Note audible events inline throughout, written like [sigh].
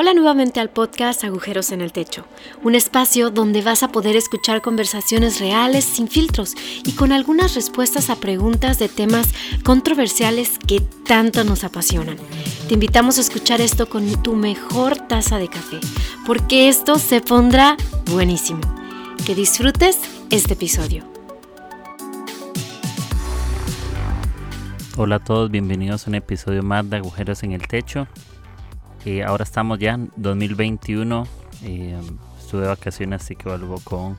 Hola nuevamente al podcast Agujeros en el Techo, un espacio donde vas a poder escuchar conversaciones reales, sin filtros y con algunas respuestas a preguntas de temas controversiales que tanto nos apasionan. Te invitamos a escuchar esto con tu mejor taza de café, porque esto se pondrá buenísimo. Que disfrutes este episodio. Hola a todos, bienvenidos a un episodio más de Agujeros en el Techo. Eh, ahora estamos ya en 2021. Eh, estuve de vacaciones, así que vuelvo con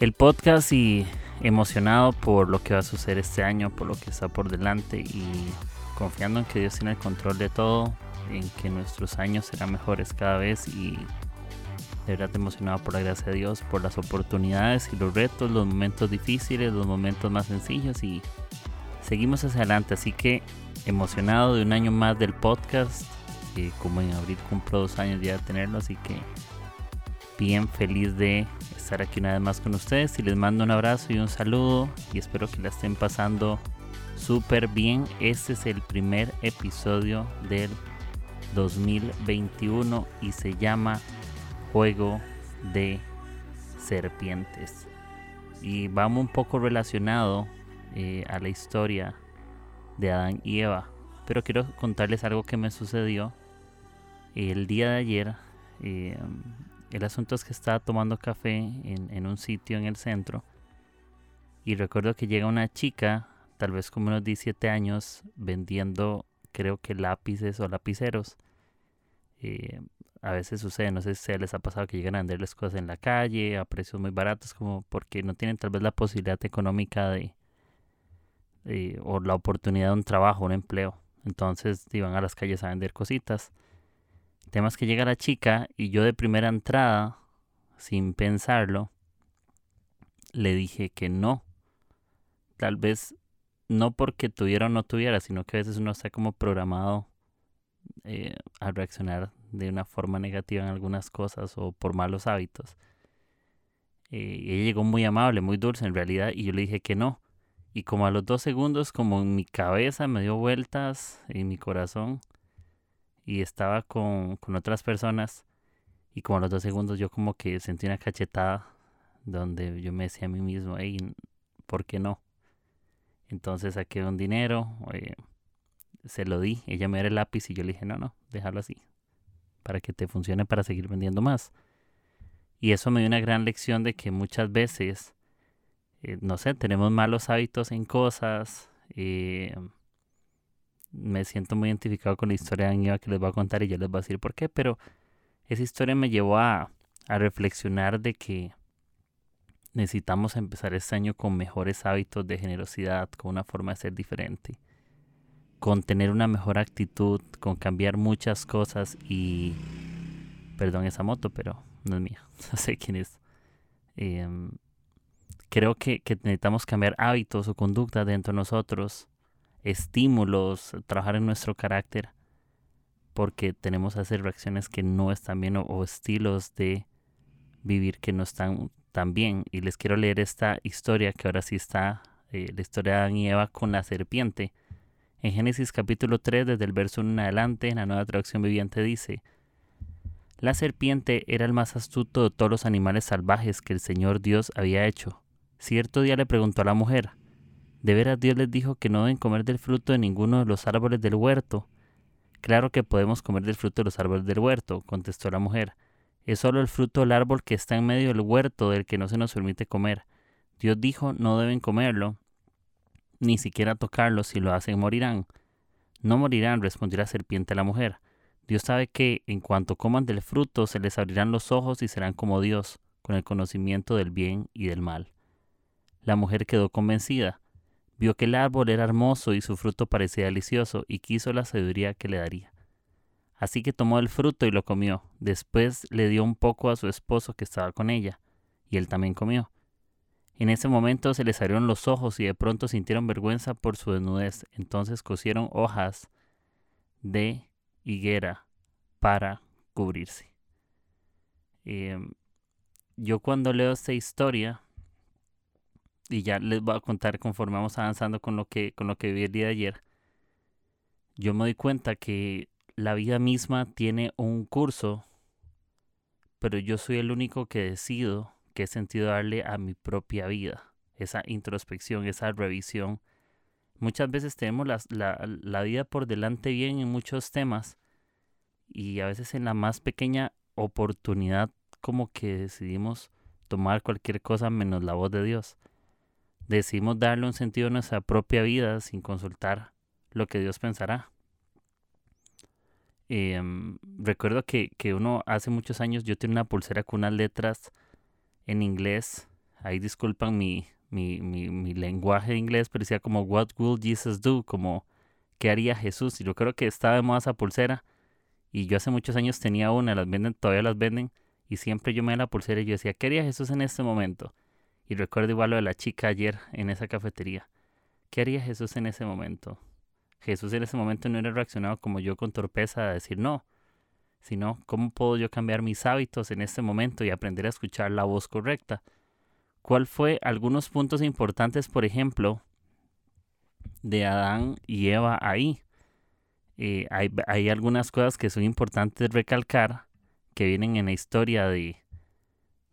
el podcast y emocionado por lo que va a suceder este año, por lo que está por delante y confiando en que Dios tiene el control de todo, en que nuestros años serán mejores cada vez y de verdad emocionado por la gracia de Dios, por las oportunidades y los retos, los momentos difíciles, los momentos más sencillos y seguimos hacia adelante. Así que emocionado de un año más del podcast como en abril cumplo dos años ya de tenerlo, así que bien feliz de estar aquí una vez más con ustedes y les mando un abrazo y un saludo y espero que la estén pasando súper bien. Este es el primer episodio del 2021 y se llama Juego de Serpientes. Y vamos un poco relacionado eh, a la historia de Adán y Eva. Pero quiero contarles algo que me sucedió el día de ayer, eh, el asunto es que estaba tomando café en, un sitio en el centro y recuerdo que llega una chica, tal vez como unos 17 años, vendiendo creo que lápices o lapiceros. Eh, a veces sucede, no sé si les ha pasado que llegan a venderles cosas en la calle a precios muy baratos, como porque no tienen tal vez la posibilidad económica de, o la oportunidad de un trabajo, un empleo. Entonces iban a las calles a vender cositas temas que llega la chica y yo de primera entrada, sin pensarlo, le dije que no. Tal vez no porque tuviera o no tuviera, sino que a veces uno está como programado eh, a reaccionar de una forma negativa en algunas cosas o por malos hábitos. Eh, ella llegó muy amable, muy dulce en realidad, y yo le dije que no. Y como a los dos segundos, como en mi cabeza me dio vueltas en mi corazón, y estaba con, otras personas y como los dos segundos yo como que sentí una cachetada donde yo me decía a mí mismo, hey, ¿por qué no? Entonces saqué un dinero, eh, se lo di, ella me dio el lápiz y yo le dije, no, no, déjalo así, para que te funcione para seguir vendiendo más. Y eso me dio una gran lección de que muchas veces, eh, no sé, tenemos malos hábitos en cosas, eh, me siento muy identificado con la historia de Aníbal que les voy a contar y yo les voy a decir por qué, pero esa historia me llevó a, a reflexionar de que necesitamos empezar este año con mejores hábitos de generosidad, con una forma de ser diferente, con tener una mejor actitud, con cambiar muchas cosas y... Perdón esa moto, pero no es mía, [laughs] no sé quién es. Em, creo que, que necesitamos cambiar hábitos o conductas dentro de nosotros estímulos, trabajar en nuestro carácter, porque tenemos que hacer reacciones que no están bien o, estilos de vivir que no están tan bien. Y les quiero leer esta historia que ahora sí está, eh, la historia de Adán y Eva con la serpiente. En Génesis capítulo 3, desde el verso 1 en adelante, en la nueva traducción viviente dice, La serpiente era el más astuto de todos los animales salvajes que el Señor Dios había hecho. Cierto día le preguntó a la mujer, de veras Dios les dijo que no deben comer del fruto de ninguno de los árboles del huerto. Claro que podemos comer del fruto de los árboles del huerto, contestó la mujer. Es solo el fruto del árbol que está en medio del huerto del que no se nos permite comer. Dios dijo no deben comerlo, ni siquiera tocarlo, si lo hacen morirán. No morirán, respondió la serpiente a la mujer. Dios sabe que en cuanto coman del fruto se les abrirán los ojos y serán como Dios, con el conocimiento del bien y del mal. La mujer quedó convencida. Vio que el árbol era hermoso y su fruto parecía delicioso, y quiso la sabiduría que le daría. Así que tomó el fruto y lo comió. Después le dio un poco a su esposo que estaba con ella, y él también comió. En ese momento se les abrieron los ojos y de pronto sintieron vergüenza por su desnudez. Entonces cosieron hojas de higuera para cubrirse. Em, yo cuando leo esta historia y ya les voy a contar conforme vamos avanzando con lo que, con lo que vi el día de ayer, yo me doy cuenta que la vida misma tiene un curso, pero yo soy el único que decido qué sentido darle a mi propia vida. Esa introspección, esa revisión. Muchas veces tenemos la, la vida por delante bien en muchos temas y a veces en la más pequeña oportunidad como que decidimos tomar cualquier cosa menos la voz de Dios. Decidimos darle un sentido a nuestra propia vida sin consultar lo que Dios pensará. Em, recuerdo que, uno hace muchos años yo tenía una pulsera con unas letras en inglés. Ahí disculpan mi, mi, mi, mi lenguaje de inglés, pero decía como What will Jesus do? Como ¿qué haría Jesús? Y yo creo que estaba de moda esa pulsera. Y yo hace muchos años tenía una, las venden, todavía las venden. Y siempre yo me da la pulsera y yo decía, ¿qué haría Jesús en este momento? Y recuerdo igual lo de la chica ayer en esa cafetería. ¿Qué haría Jesús en ese momento? Jesús en ese momento no era reaccionado como yo con torpeza a decir no, sino cómo puedo yo cambiar mis hábitos en este momento y aprender a escuchar la voz correcta. ¿Cuál fue algunos puntos importantes, por ejemplo, de Adán y Eva ahí? Eh, hay, hay algunas cosas que son importantes recalcar que vienen en la historia de,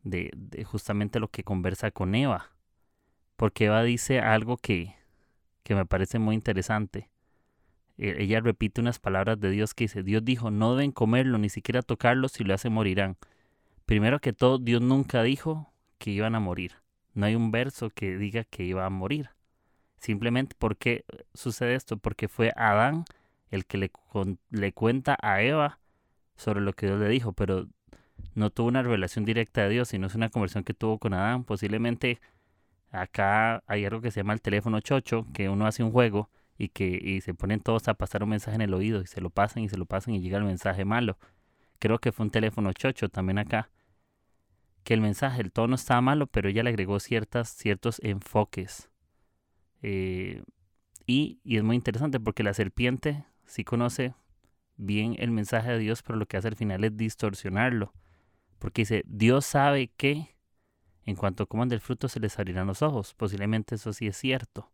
de, justamente lo que conversa con Eva. Porque Eva dice algo que, que me parece muy interesante. E, ella repite unas palabras de Dios que dice, Dios dijo, no deben comerlo, ni siquiera tocarlo, si lo hacen morirán. Primero que todo, Dios nunca dijo que iban a morir. No hay un verso que diga que iba a morir. Simplemente, ¿por qué sucede esto? Porque fue Adán el que le, le cuenta a Eva sobre lo que Dios le dijo, pero no tuvo una revelación directa de Dios, sino es una conversión que tuvo con Adán. Posiblemente acá hay algo que se llama el teléfono chocho, que uno hace un juego y que y se ponen todos a pasar un mensaje en el oído y se lo pasan y se lo pasan y llega el mensaje malo. Creo que fue un teléfono chocho también acá. Que el mensaje, el tono estaba malo, pero ella le agregó ciertas, ciertos enfoques. Eh, y, y es muy interesante porque la serpiente sí conoce bien el mensaje de Dios, pero lo que hace al final es distorsionarlo. Porque dice, Dios sabe que en cuanto coman del fruto se les abrirán los ojos. Posiblemente eso sí es cierto.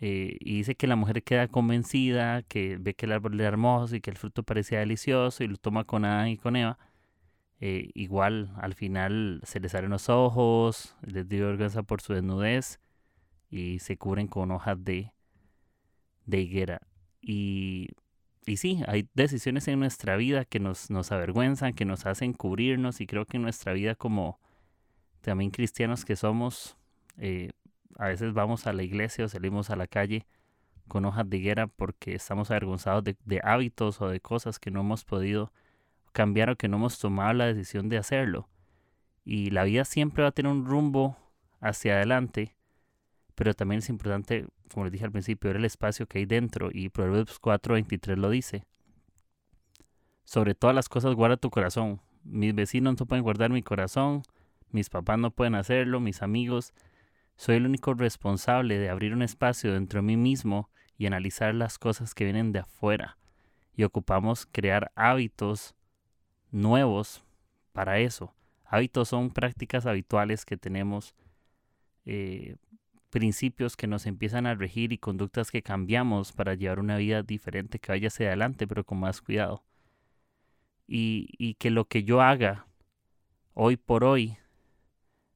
Eh, y dice que la mujer queda convencida, que ve que el árbol era hermoso y que el fruto parecía delicioso y lo toma con Adán y con Eva. Eh, igual al final se les abren los ojos, les dio vergüenza por su desnudez y se cubren con hojas de, de higuera. Y y sí, hay decisiones en nuestra vida que nos, nos avergüenzan, que nos hacen cubrirnos y creo que en nuestra vida como también cristianos que somos, eh, a veces vamos a la iglesia o salimos a la calle con hojas de higuera porque estamos avergonzados de, de hábitos o de cosas que no hemos podido cambiar o que no hemos tomado la decisión de hacerlo. Y la vida siempre va a tener un rumbo hacia adelante, pero también es importante como les dije al principio, era el espacio que hay dentro y Proverbios 4:23 lo dice. Sobre todas las cosas guarda tu corazón. Mis vecinos no pueden guardar mi corazón, mis papás no pueden hacerlo, mis amigos. Soy el único responsable de abrir un espacio dentro de mí mismo y analizar las cosas que vienen de afuera. Y ocupamos crear hábitos nuevos para eso. Hábitos son prácticas habituales que tenemos eh, principios que nos empiezan a regir y conductas que cambiamos para llevar una vida diferente que vaya hacia adelante, pero con más cuidado. Y, y que lo que yo haga hoy por hoy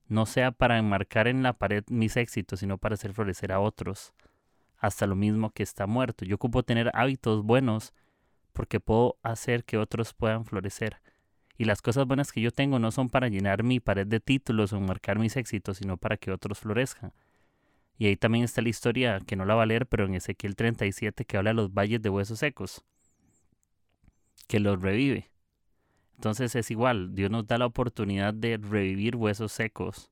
no sea para enmarcar en la pared mis éxitos, sino para hacer florecer a otros, hasta lo mismo que está muerto. Yo ocupo tener hábitos buenos porque puedo hacer que otros puedan florecer. Y las cosas buenas que yo tengo no son para llenar mi pared de títulos o enmarcar mis éxitos, sino para que otros florezcan. Y ahí también está la historia, que no la va a leer, pero en Ezequiel 37 que habla de los valles de huesos secos, que los revive. Entonces es igual, Dios nos da la oportunidad de revivir huesos secos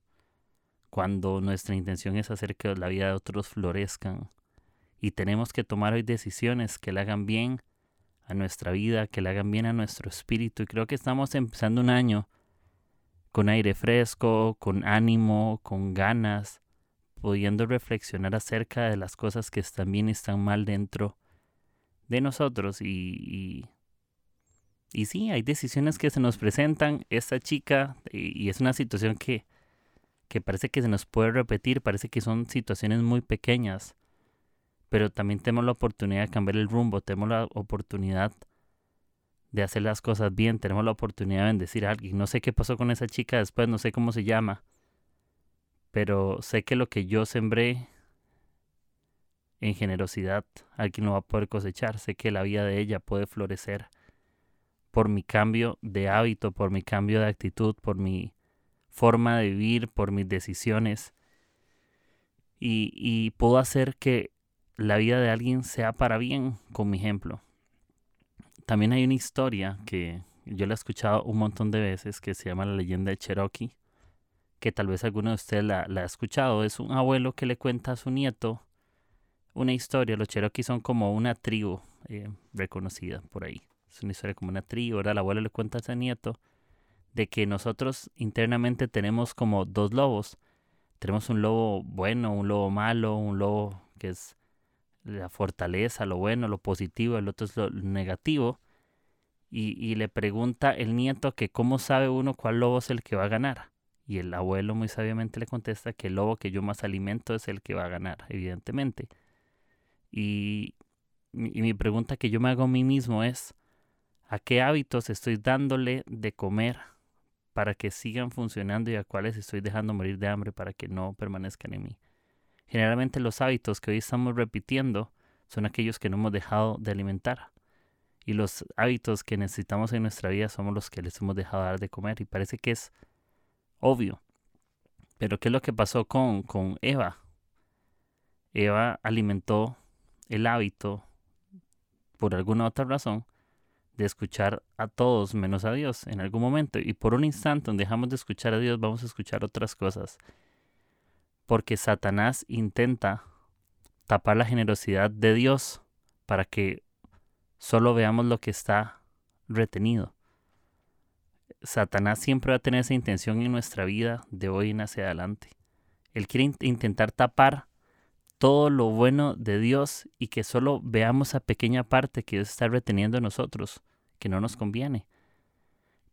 cuando nuestra intención es hacer que la vida de otros florezcan. Y tenemos que tomar hoy decisiones que le hagan bien a nuestra vida, que le hagan bien a nuestro espíritu. Y creo que estamos empezando un año con aire fresco, con ánimo, con ganas pudiendo reflexionar acerca de las cosas que y están mal dentro de nosotros y, y, sí, hay decisiones que se nos presentan. Esta chica, y, es una situación que, que parece que se nos puede repetir, parece que son situaciones muy pequeñas, pero también tenemos la oportunidad de cambiar el rumbo, tenemos la oportunidad de hacer las cosas bien, tenemos la oportunidad de bendecir a alguien. No sé qué pasó con esa chica después, no sé cómo se llama, pero sé que lo que yo sembré en generosidad, alguien lo va a poder cosechar. Sé que la vida de ella puede florecer por mi cambio de hábito, por mi cambio de actitud, por mi forma de vivir, por mis decisiones. Y, y puedo hacer que la vida de alguien sea para bien con mi ejemplo. También hay una historia que yo la he escuchado un montón de veces que se llama La leyenda de Cherokee, que tal vez alguno de ustedes la, la ha escuchado. Es un abuelo que le cuenta a su nieto una historia. Los Cherokee son como una tribu eh, reconocida por ahí. Es una historia como una tribu. Ahora el abuelo le cuenta a su nieto de que nosotros internamente tenemos como dos lobos. Tenemos un lobo bueno, un lobo malo, un lobo que es la fortaleza, lo bueno, lo positivo, el otro es lo negativo. Y, y, le pregunta el nieto que cómo sabe uno cuál lobo es el que va a ganar. Y el abuelo muy sabiamente le contesta que el lobo que yo más alimento es el que va a ganar, evidentemente. Y, y mi pregunta que yo me hago a mí mismo es, ¿a qué hábitos estoy dándole de comer para que sigan funcionando y a cuáles estoy dejando morir de hambre para que no permanezcan en mí? Generalmente los hábitos que hoy estamos repitiendo son aquellos que no hemos dejado de alimentar. Y los hábitos que necesitamos en nuestra vida somos los que les hemos dejado dar de comer. Y parece que es obvio. Pero ¿qué es lo que pasó con, con Eva? Eva alimentó el hábito, por alguna otra razón, de escuchar a todos menos a Dios en algún momento. Y por un instante donde dejamos de escuchar a Dios, vamos a escuchar otras cosas porque Satanás intenta tapar la generosidad de Dios para que solo veamos lo que está retenido. Satanás siempre va a tener esa intención en nuestra vida de hoy en hacia adelante. Él quiere intentar tapar todo lo bueno de Dios y que solo veamos esa pequeña parte que Dios está reteniendo en nosotros, que no nos conviene.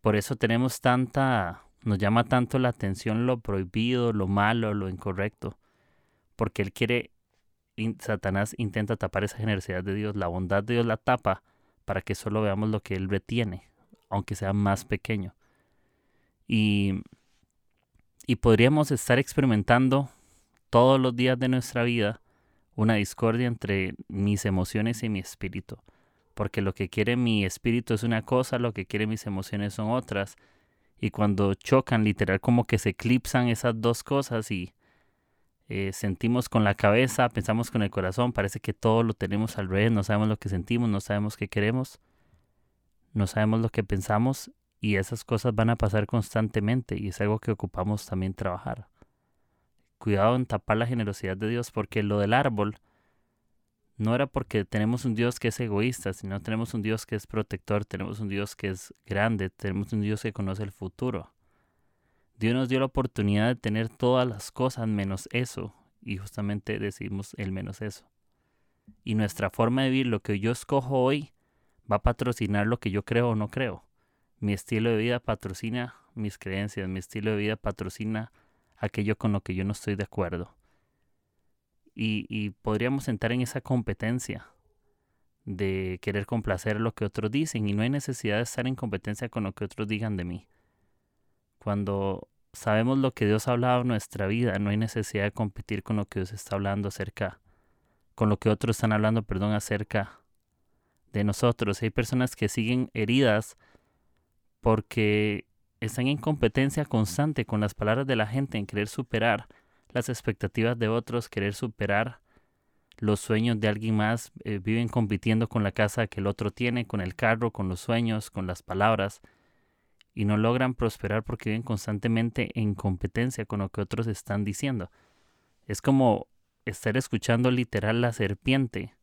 Por eso tenemos tanta nos llama tanto la atención lo prohibido, lo malo, lo incorrecto, porque Él quiere, Satanás intenta tapar esa generosidad de Dios, la bondad de Dios la tapa para que solo veamos lo que Él retiene, aunque sea más pequeño. Y, y podríamos estar experimentando todos los días de nuestra vida una discordia entre mis emociones y mi espíritu. Porque lo que quiere mi espíritu es una cosa, lo que quiere mis emociones son otras y cuando chocan, literal, como que se eclipsan esas dos cosas y eh, sentimos con la cabeza, pensamos con el corazón, parece que todo lo tenemos al revés, no sabemos lo que sentimos, no sabemos qué queremos, no sabemos lo que pensamos y esas cosas van a pasar constantemente y es algo que ocupamos también trabajar. Cuidado en tapar la generosidad de Dios porque lo del árbol no era porque tenemos un Dios que es egoísta, sino tenemos un Dios que es protector, tenemos un Dios que es grande, tenemos un Dios que conoce el futuro. Dios nos dio la oportunidad de tener todas las cosas menos eso, y justamente decimos el menos eso. Y nuestra forma de vivir, lo que yo escojo hoy, va a patrocinar lo que yo creo o no creo. Mi estilo de vida patrocina mis creencias, mi estilo de vida patrocina aquello con lo que yo no estoy de acuerdo y, podríamos entrar en esa competencia de querer complacer lo que otros dicen y no hay necesidad de estar en competencia con lo que otros digan de mí. Cuando sabemos lo que Dios ha hablado en nuestra vida, no hay necesidad de competir con lo que Dios está hablando acerca, con lo que otros están hablando, perdón, acerca de nosotros. Hay personas que siguen heridas porque están en competencia constante con las palabras de la gente en querer superar las expectativas de otros, querer superar los sueños de alguien más, eh, viven compitiendo con la casa que el otro tiene, con el carro, con los sueños, con las palabras, y no logran prosperar porque viven constantemente en competencia con lo que otros están diciendo. Es como estar escuchando literal la serpiente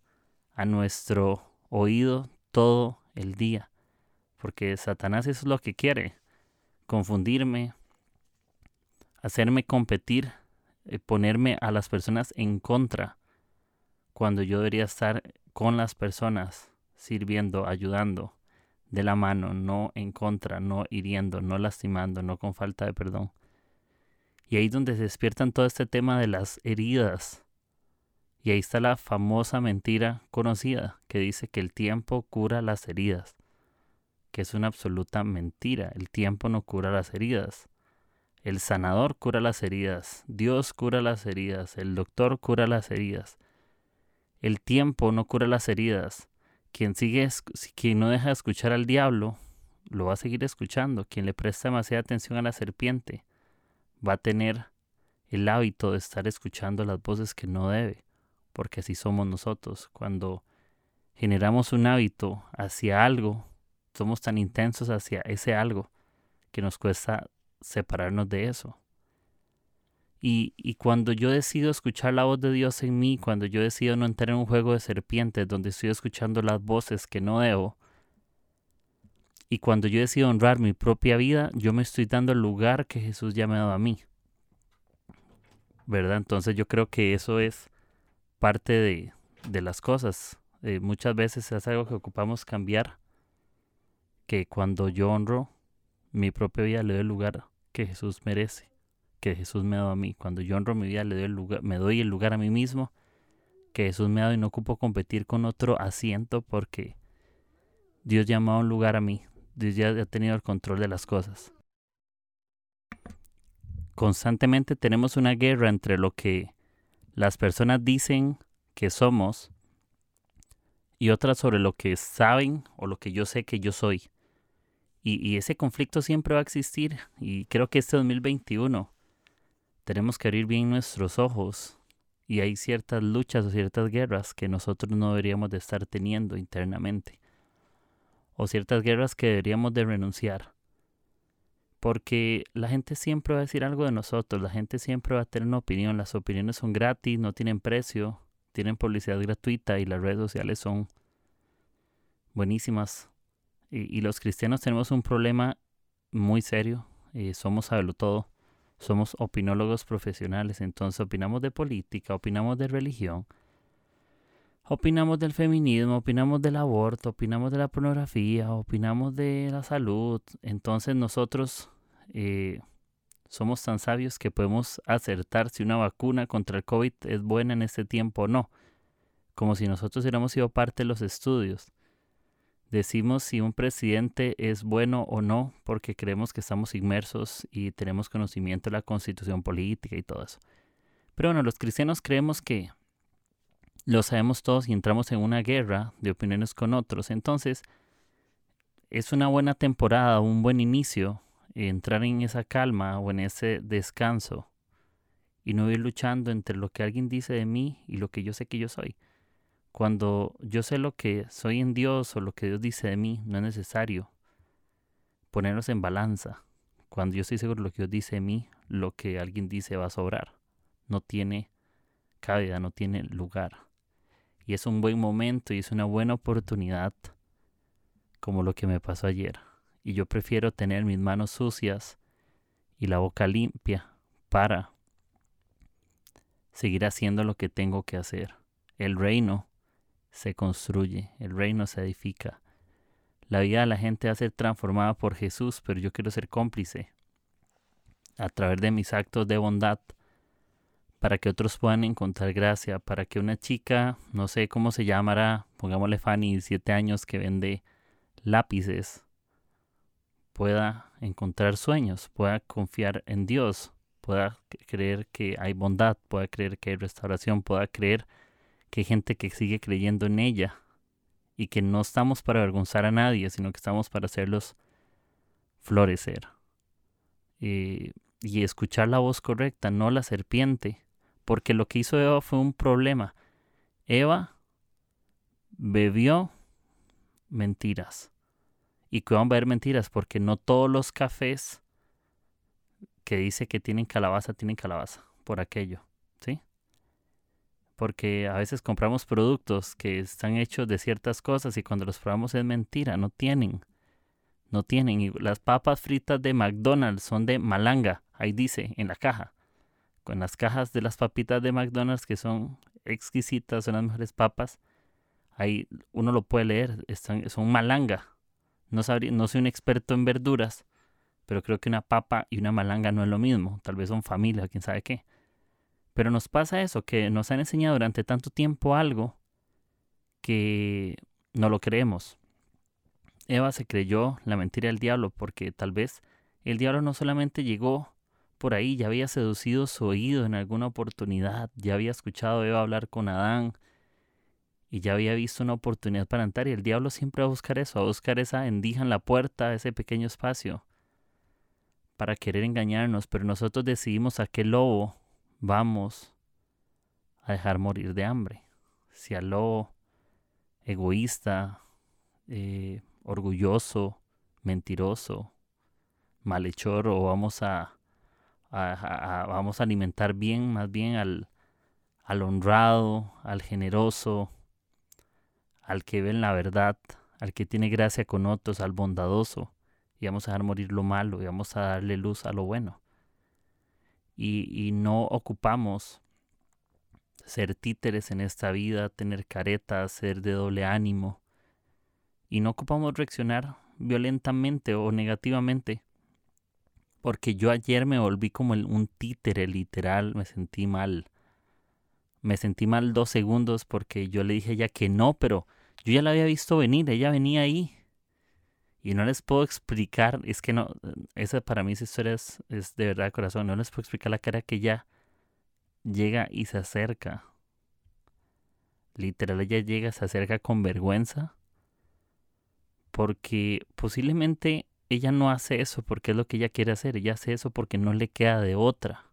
a nuestro oído todo el día, porque Satanás es lo que quiere, confundirme, hacerme competir eh, ponerme a las personas en contra cuando yo debería estar con las personas, sirviendo, ayudando de la mano, no en contra, no hiriendo, no lastimando, no con falta de perdón. Y ahí es donde se despiertan todo este tema de las heridas Y ahí está la famosa mentira conocida que dice que el tiempo cura las heridas, que es una absoluta mentira. El tiempo no cura las heridas. El sanador cura las heridas, Dios cura las heridas, el doctor cura las heridas. El tiempo no cura las heridas. Quien sigue, quien no deja de escuchar al diablo, lo va a seguir escuchando. Quien le presta demasiada atención a la serpiente, va a tener el hábito de estar escuchando las voces que no debe porque así somos nosotros. Cuando generamos un hábito hacia algo, somos tan intensos hacia ese algo que nos cuesta separarnos de eso. Y, y, cuando yo decido escuchar la voz de Dios en mí, cuando yo decido no entrar en un juego de serpientes donde estoy escuchando las voces que no debo, y cuando yo decido honrar mi propia vida, yo me estoy dando el lugar que Jesús ya me ha dado a mí. ¿Verdad? Entonces yo creo que eso es parte de, de las cosas. Eh, muchas veces es algo que ocupamos cambiar, que cuando yo honro mi propia vida le doy el lugar que Jesús merece, que Jesús me ha dado a mí. Cuando yo honro mi vida le doy el lugar, me doy el lugar a mí mismo que Jesús me ha dado y no ocupo competir con otro asiento porque Dios ya me un lugar a mí. Dios ya ha tenido el control de las cosas. Constantemente tenemos una guerra entre lo que las personas dicen que somos y otras sobre lo que saben o lo que yo sé que yo soy. Y, ese conflicto siempre va a existir y creo que este 2021 tenemos que abrir bien nuestros ojos y hay ciertas luchas o ciertas guerras que nosotros no deberíamos de estar teniendo internamente o ciertas guerras que deberíamos de renunciar porque la gente siempre va a decir algo de nosotros, la gente siempre va a tener una opinión, las opiniones son gratis, no tienen precio, tienen publicidad gratuita y las redes sociales son buenísimas. Y, los cristianos tenemos un problema muy serio, eh, somos saberlo todo, somos opinólogos profesionales, entonces opinamos de política, opinamos de religión, opinamos del feminismo, opinamos del aborto, opinamos de la pornografía, opinamos de la salud. Entonces nosotros eh, somos tan sabios que podemos acertar si una vacuna contra el COVID es buena en este tiempo o no, como si nosotros hubiéramos sido parte de los estudios. Decimos si un presidente es bueno o no porque creemos que estamos inmersos y tenemos conocimiento de la constitución política y todo eso. Pero bueno, los cristianos creemos que lo sabemos todos y entramos en una guerra de opiniones con otros. Entonces, es una buena temporada, un buen inicio, entrar en esa calma o en ese descanso y no ir luchando entre lo que alguien dice de mí y lo que yo sé que yo soy. Cuando yo sé lo que soy en Dios o lo que Dios dice de mí, no es necesario ponernos en balanza. Cuando yo estoy seguro de lo que Dios dice de mí, lo que alguien dice va a sobrar. No tiene cabida, no tiene lugar y es un buen momento y es una buena oportunidad como lo que me pasó ayer. Y yo prefiero tener mis manos sucias y la boca limpia para seguir haciendo lo que tengo que hacer. El reino se construye, el reino se edifica. La vida de la gente va a ser transformada por Jesús, pero yo quiero ser cómplice a través de mis actos de bondad para que otros puedan encontrar gracia, para que una chica, no sé cómo se llamará, pongámosle Fanny, siete años, que vende lápices, pueda encontrar sueños, pueda confiar en Dios, pueda creer que hay bondad, pueda creer que hay restauración, pueda creer que hay gente que sigue creyendo en ella y que no estamos para avergonzar a nadie, sino que estamos para hacerlos florecer. Eh, y escuchar la voz correcta, no la serpiente, porque lo que hizo Eva fue un problema. Eva bebió mentiras. ¿Y que van a beber mentiras? Porque no todos los cafés que dice que tienen calabaza tienen calabaza por aquello, ¿sí? Porque a veces compramos productos que están hechos de ciertas cosas y cuando los probamos es mentira, no tienen. No tienen. Y las papas fritas de McDonald's son de malanga, ahí dice en la caja con las cajas de las papitas de McDonald's que son exquisitas, son las mejores papas. Ahí uno lo puede leer, están, son malanga. No, no soy un experto en verduras, pero creo que una papa y una malanga no es lo mismo. Tal vez son familia, quién sabe qué. Pero nos pasa eso, que nos han enseñado durante tanto tiempo algo que no lo creemos. Eva se creyó la mentira del diablo porque tal vez el diablo no solamente llegó por ahí, ya había seducido su oído en alguna oportunidad, ya había escuchado Eva hablar con Adán y ya había visto una oportunidad para entrar y el diablo siempre va a buscar eso, a buscar esa endija en la puerta, ese pequeño espacio para querer engañarnos, pero nosotros decidimos a qué lobo vamos a dejar morir de hambre. Si al lobo egoísta, eh, orgulloso, mentiroso, malhechor, o vamos a, vamos a alimentar bien, más bien al, al honrado, al generoso, al que ve en la verdad, al que tiene gracia con otros, al bondadoso, y vamos a dejar morir lo malo y vamos a darle luz a lo bueno. Y, no ocupamos ser títeres en esta vida, tener caretas, ser de doble ánimo. Y no ocupamos reaccionar violentamente o negativamente. Porque yo ayer me volví como un títere literal, me sentí mal. Me sentí mal dos segundos porque yo le dije a ella que no, pero yo ya la había visto venir, ella venía ahí. Y no les puedo explicar, es que no, esa para mí esa historia es, de verdad corazón, no les puedo explicar la cara que ella llega y se acerca. Literal, ella llega, se acerca con vergüenza. Porque posiblemente ella no hace eso porque es lo que ella quiere hacer. Ella hace eso porque no le queda de otra.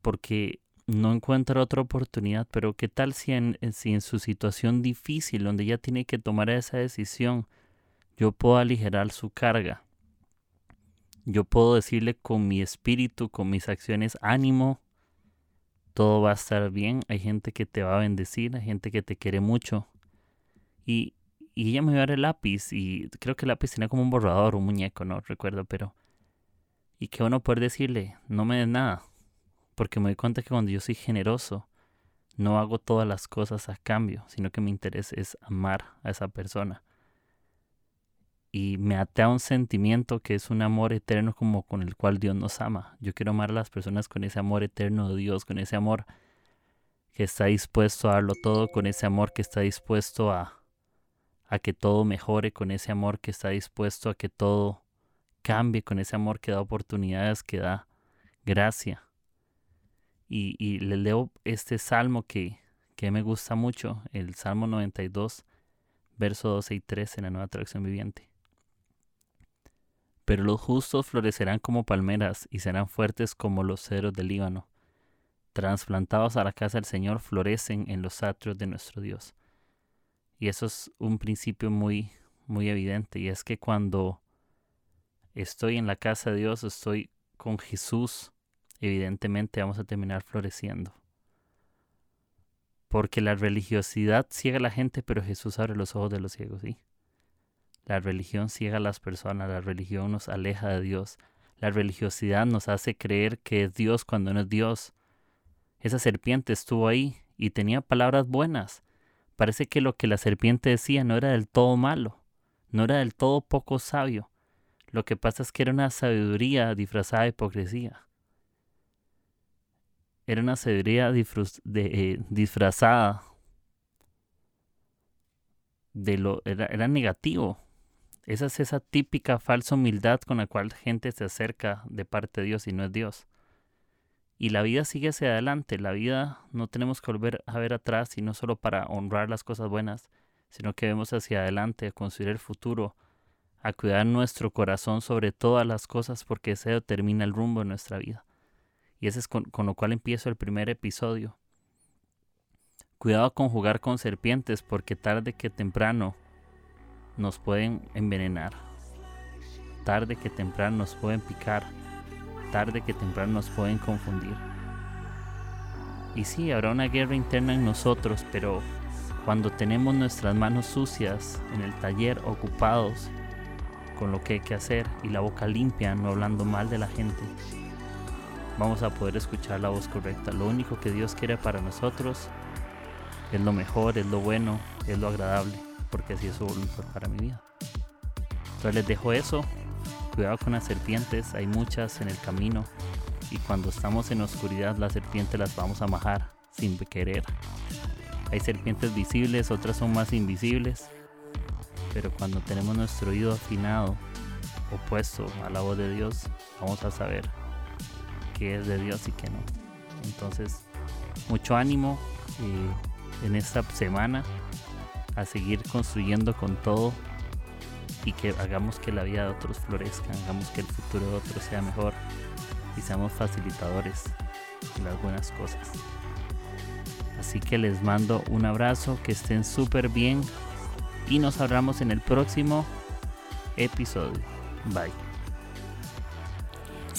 Porque no encuentra otra oportunidad. Pero ¿qué tal si en, si en su situación difícil, donde ella tiene que tomar esa decisión, yo puedo aligerar su carga? Yo puedo decirle con mi espíritu, con mis acciones, ánimo, todo va a estar bien. Hay gente que te va a bendecir, hay gente que te quiere mucho. Y, y ella me va a dar el lápiz y creo que el lápiz tenía como un borrador, un muñeco, no recuerdo, pero... Y que uno puede decirle, no me des nada, porque me doy cuenta que cuando yo soy generoso, no hago todas las cosas a cambio, sino que mi interés es amar a esa persona y me atea un sentimiento que es un amor eterno como con el cual Dios nos ama. Yo quiero amar a las personas con ese amor eterno de Dios, con ese amor que está dispuesto a darlo todo, con ese amor que está dispuesto a, a que todo mejore, con ese amor que está dispuesto a que todo cambie, con ese amor que da oportunidades, que da gracia. Y, y le leo este salmo que, que me gusta mucho, el Salmo 92, verso 12 y 13 en la nueva traducción viviente. Pero los justos florecerán como palmeras y serán fuertes como los cedros del Líbano. Transplantados a la casa del Señor, florecen en los atrios de nuestro Dios. Y eso es un principio muy, muy evidente, y es que cuando estoy en la casa de Dios, estoy con Jesús, evidentemente vamos a terminar floreciendo. Porque la religiosidad ciega a la gente, pero Jesús abre los ojos de los ciegos, ¿sí? La religión ciega a las personas, la religión nos aleja de Dios. La religiosidad nos hace creer que es Dios cuando no es Dios. Esa serpiente estuvo ahí y tenía palabras buenas. Parece que lo que la serpiente decía no era del todo malo, no era del todo poco sabio. Lo que pasa es que era una sabiduría disfrazada de hipocresía. Era una sabiduría eh, disfrazada de lo era, era negativo. Esa es esa típica falsa humildad con la cual gente se acerca de parte de Dios y no es Dios. Y la vida sigue hacia adelante, la vida no tenemos que volver a ver atrás y no solo para honrar las cosas buenas, sino que vemos hacia adelante, a construir el futuro, a cuidar nuestro corazón sobre todas las cosas porque ese determina el rumbo de nuestra vida. Y ese es con, con lo cual empiezo el primer episodio. Cuidado con jugar con serpientes porque tarde que temprano nos pueden envenenar. Tarde que temprano nos pueden picar. Tarde que temprano nos pueden confundir. Y sí, habrá una guerra interna en nosotros, pero cuando tenemos nuestras manos sucias en el taller ocupados con lo que hay que hacer y la boca limpia, no hablando mal de la gente, vamos a poder escuchar la voz correcta. Lo único que Dios quiere para nosotros es lo mejor, es lo bueno, es lo agradable porque así es su voluntad para mi vida. Entonces les dejo eso. Cuidado con las serpientes, hay muchas en el camino. y cuando estamos en oscuridad las serpientes las vamos a majar sin querer. Hay serpientes visibles, otras son más invisibles, pero cuando tenemos nuestro oído afinado, opuesto a la voz de Dios, vamos a saber qué es de Dios y qué no. Entonces, mucho ánimo eh, en esta semana a seguir construyendo con todo y que hagamos que la vida de otros florezca, hagamos que el futuro de otros sea mejor y seamos facilitadores de algunas cosas. Así que les mando un abrazo, que estén súper bien y nos hablamos en el próximo episodio. Bye.